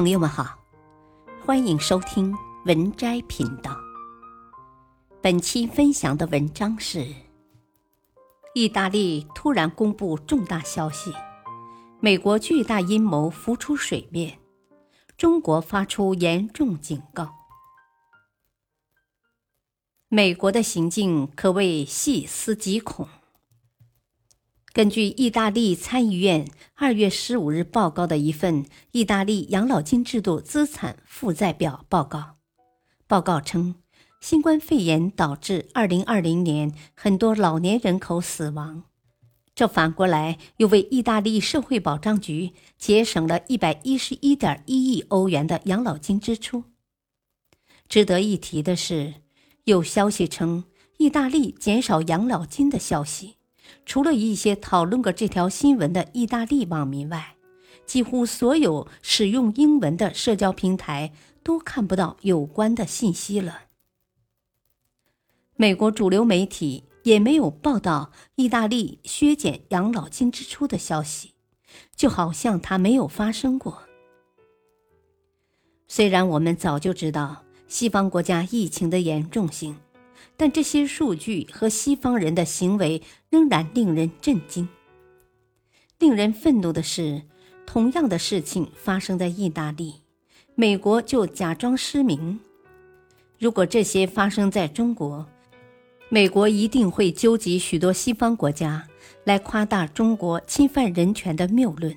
朋友们好，欢迎收听文摘频道。本期分享的文章是：意大利突然公布重大消息，美国巨大阴谋浮出水面，中国发出严重警告。美国的行径可谓细思极恐。根据意大利参议院二月十五日报告的一份意大利养老金制度资产负债表报告，报告称，新冠肺炎导致二零二零年很多老年人口死亡，这反过来又为意大利社会保障局节省了一百一十一点一亿欧元的养老金支出。值得一提的是，有消息称意大利减少养老金的消息。除了一些讨论过这条新闻的意大利网民外，几乎所有使用英文的社交平台都看不到有关的信息了。美国主流媒体也没有报道意大利削减养老金支出的消息，就好像它没有发生过。虽然我们早就知道西方国家疫情的严重性。但这些数据和西方人的行为仍然令人震惊。令人愤怒的是，同样的事情发生在意大利，美国就假装失明。如果这些发生在中国，美国一定会纠集许多西方国家来夸大中国侵犯人权的谬论。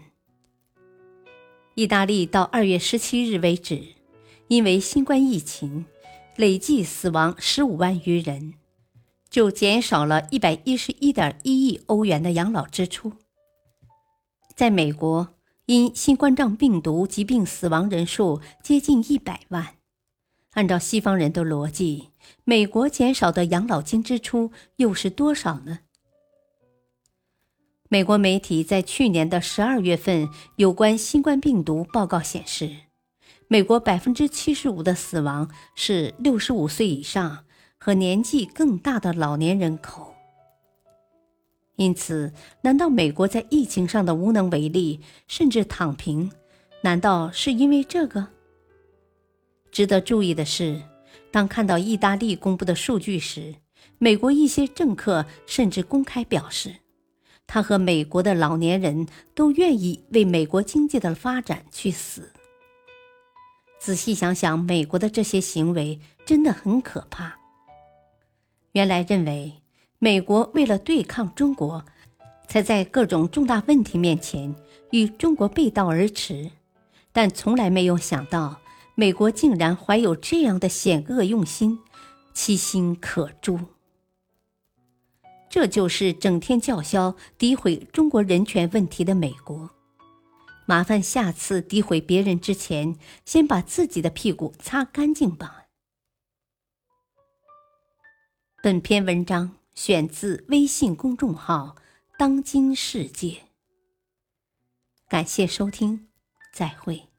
意大利到二月十七日为止，因为新冠疫情。累计死亡十五万余人，就减少了一百一十一点一亿欧元的养老支出。在美国，因新冠状病毒疾病死亡人数接近一百万。按照西方人的逻辑，美国减少的养老金支出又是多少呢？美国媒体在去年的十二月份有关新冠病毒报告显示。美国百分之七十五的死亡是六十五岁以上和年纪更大的老年人口。因此，难道美国在疫情上的无能为力，甚至躺平，难道是因为这个？值得注意的是，当看到意大利公布的数据时，美国一些政客甚至公开表示，他和美国的老年人都愿意为美国经济的发展去死。仔细想想，美国的这些行为真的很可怕。原来认为美国为了对抗中国，才在各种重大问题面前与中国背道而驰，但从来没有想到美国竟然怀有这样的险恶用心，其心可诛。这就是整天叫嚣诋毁中国人权问题的美国。麻烦下次诋毁别人之前，先把自己的屁股擦干净吧。本篇文章选自微信公众号“当今世界”。感谢收听，再会。